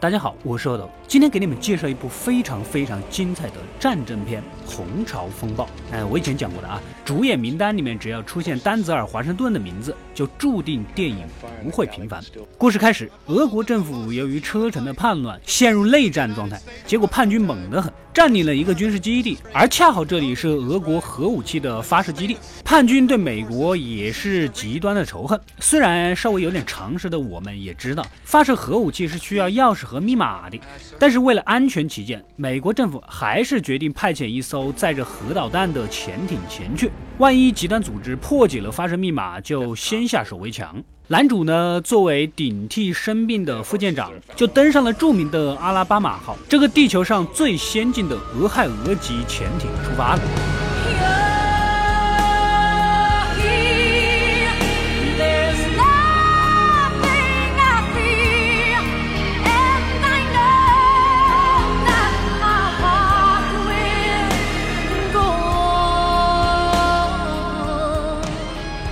大家好，我是阿斗，今天给你们介绍一部非常非常精彩的战争片《红潮风暴》。哎，我以前讲过的啊，主演名单里面只要出现丹泽尔·华盛顿的名字，就注定电影不会平凡。故事开始，俄国政府由于车臣的叛乱陷入内战状态，结果叛军猛得很，占领了一个军事基地，而恰好这里是俄国核武器的发射基地。叛军对美国也是极端的仇恨，虽然稍微有点常识的我们也知道，发射核武器是需要钥匙。和密码的，但是为了安全起见，美国政府还是决定派遣一艘载着核导弹的潜艇前去。万一极端组织破解了发射密码，就先下手为强。男主呢，作为顶替生病的副舰长，就登上了著名的阿拉巴马号，这个地球上最先进的俄亥俄级潜艇，出发了。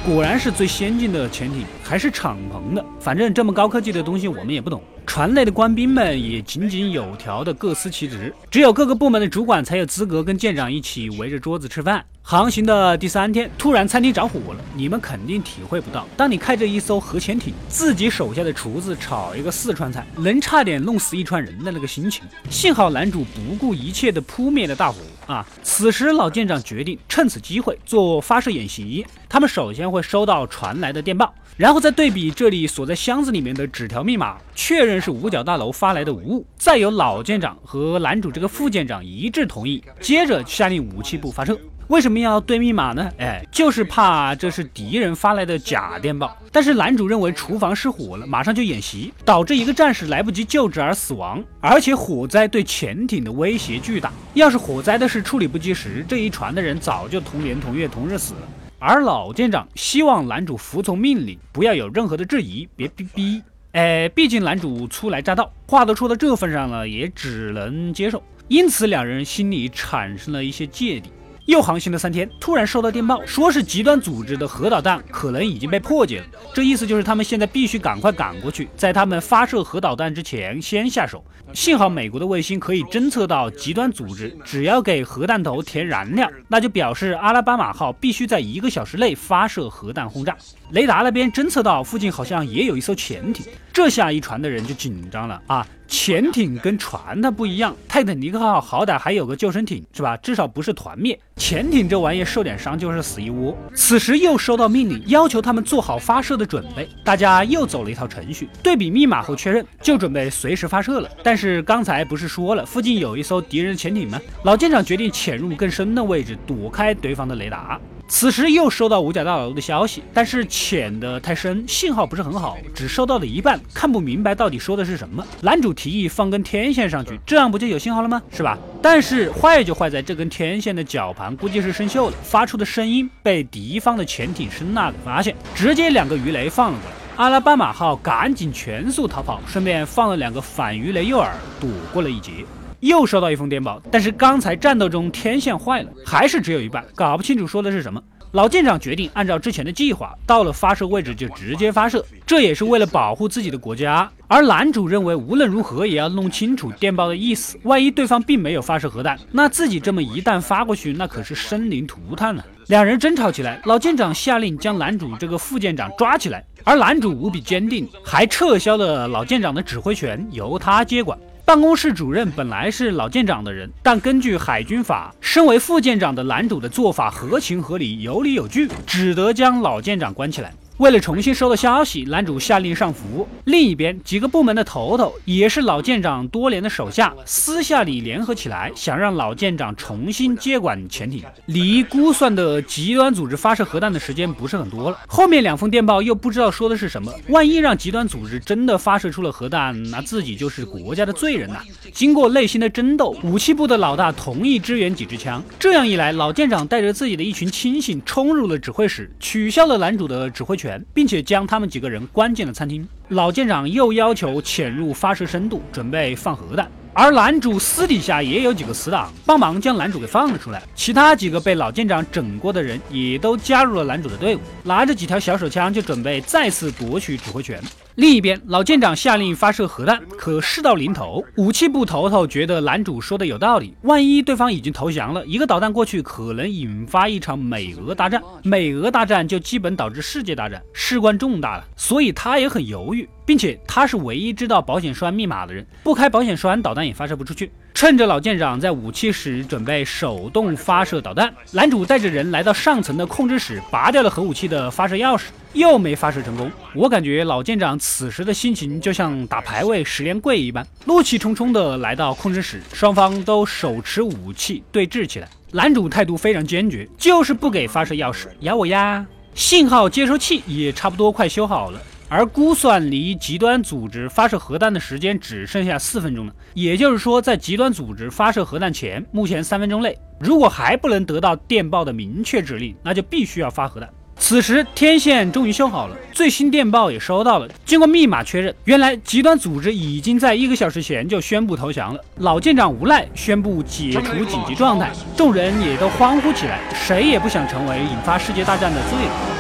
果然是最先进的潜艇，还是敞篷的。反正这么高科技的东西，我们也不懂。船内的官兵们也井井有条的各司其职，只有各个部门的主管才有资格跟舰长一起围着桌子吃饭。航行的第三天，突然餐厅着火了，你们肯定体会不到，当你开着一艘核潜艇，自己手下的厨子炒一个四川菜，能差点弄死一船人的那个心情。幸好男主不顾一切的扑灭了大火啊！此时老舰长决定趁此机会做发射演习，他们首先会收到传来的电报。然后再对比这里锁在箱子里面的纸条密码，确认是五角大楼发来的无误，再由老舰长和男主这个副舰长一致同意，接着下令武器部发射。为什么要对密码呢？哎，就是怕这是敌人发来的假电报。但是男主认为厨房失火了，马上就演习，导致一个战士来不及救治而死亡，而且火灾对潜艇的威胁巨大。要是火灾的事处理不及时，这一船的人早就同年同月同日死了。而老舰长希望男主服从命令，不要有任何的质疑，别逼逼。哎，毕竟男主初来乍到，话都说到这份上了，也只能接受。因此，两人心里产生了一些芥蒂。又航行了三天，突然收到电报，说是极端组织的核导弹可能已经被破解了。这意思就是他们现在必须赶快赶过去，在他们发射核导弹之前先下手。幸好美国的卫星可以侦测到极端组织，只要给核弹头填燃料，那就表示阿拉巴马号必须在一个小时内发射核弹轰炸。雷达那边侦测到附近好像也有一艘潜艇，这下一船的人就紧张了啊！潜艇跟船它不一样，泰坦尼克号好歹还有个救生艇是吧？至少不是团灭。潜艇这玩意儿受点伤就是死一窝。此时又收到命令，要求他们做好发射的准备。大家又走了一套程序，对比密码后确认，就准备随时发射了。但是刚才不是说了，附近有一艘敌人潜艇吗？老舰长决定潜入更深的位置，躲开对方的雷达。此时又收到五角大楼的消息，但是潜的太深，信号不是很好，只收到了一半，看不明白到底说的是什么。男主提议放根天线上去，这样不就有信号了吗？是吧？但是坏就坏在这根天线的绞盘估计是生锈了，发出的声音被敌方的潜艇声呐给发现，直接两个鱼雷放了过来。阿拉巴马号赶紧全速逃跑，顺便放了两个反鱼雷诱饵，躲过了一劫。又收到一封电报，但是刚才战斗中天线坏了，还是只有一半，搞不清楚说的是什么。老舰长决定按照之前的计划，到了发射位置就直接发射，这也是为了保护自己的国家。而男主认为无论如何也要弄清楚电报的意思，万一对方并没有发射核弹，那自己这么一旦发过去，那可是生灵涂炭了。两人争吵起来，老舰长下令将男主这个副舰长抓起来，而男主无比坚定，还撤销了老舰长的指挥权，由他接管。办公室主任本来是老舰长的人，但根据海军法，身为副舰长的男主的做法合情合理、有理有据，只得将老舰长关起来。为了重新收到消息，男主下令上浮。另一边，几个部门的头头也是老舰长多年的手下，私下里联合起来，想让老舰长重新接管潜艇。离估算的极端组织发射核弹的时间不是很多了。后面两封电报又不知道说的是什么，万一让极端组织真的发射出了核弹，那自己就是国家的罪人呐！经过内心的争斗，武器部的老大同意支援几支枪。这样一来，老舰长带着自己的一群亲信冲入了指挥室，取消了男主的指挥权。并且将他们几个人关进了餐厅。老舰长又要求潜入发射深度，准备放核弹。而男主私底下也有几个死党，帮忙将男主给放了出来。其他几个被老舰长整过的人也都加入了男主的队伍，拿着几条小手枪就准备再次夺取指挥权。另一边，老舰长下令发射核弹，可事到临头，武器部头头觉得男主说的有道理，万一对方已经投降了，一个导弹过去，可能引发一场美俄大战，美俄大战就基本导致世界大战，事关重大了，所以他也很犹豫。并且他是唯一知道保险栓密码的人，不开保险栓，导弹也发射不出去。趁着老舰长在武器室准备手动发射导弹，男主带着人来到上层的控制室，拔掉了核武器的发射钥匙，又没发射成功。我感觉老舰长此时的心情就像打排位十连跪一般，怒气冲冲的来到控制室，双方都手持武器对峙起来。男主态度非常坚决，就是不给发射钥匙，咬我呀！信号接收器也差不多快修好了。而估算离极端组织发射核弹的时间只剩下四分钟了，也就是说，在极端组织发射核弹前，目前三分钟内，如果还不能得到电报的明确指令，那就必须要发核弹。此时天线终于修好了，最新电报也收到了。经过密码确认，原来极端组织已经在一个小时前就宣布投降了。老舰长无奈宣布解除紧急状态，众人也都欢呼起来，谁也不想成为引发世界大战的罪人。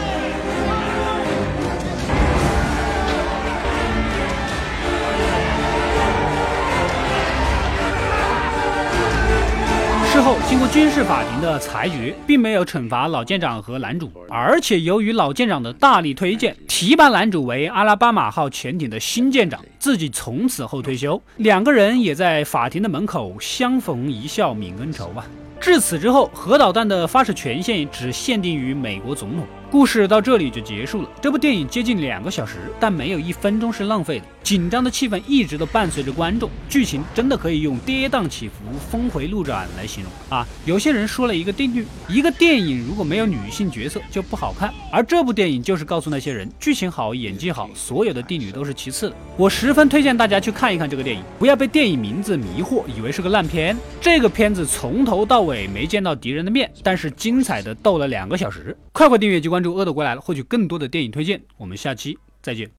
之后，经过军事法庭的裁决，并没有惩罚老舰长和男主，而且由于老舰长的大力推荐，提拔男主为阿拉巴马号潜艇的新舰长，自己从此后退休。两个人也在法庭的门口相逢一笑泯恩仇啊。至此之后，核导弹的发射权限只限定于美国总统。故事到这里就结束了。这部电影接近两个小时，但没有一分钟是浪费的。紧张的气氛一直都伴随着观众，剧情真的可以用跌宕起伏、峰回路转来形容啊！有些人说了一个定律：一个电影如果没有女性角色就不好看。而这部电影就是告诉那些人，剧情好、演技好，所有的定律都是其次的。我十分推荐大家去看一看这个电影，不要被电影名字迷惑，以为是个烂片。这个片子从头到尾没见到敌人的面，但是精彩的斗了两个小时。快快订阅机关关注，恶的归来，获取更多的电影推荐。我们下期再见。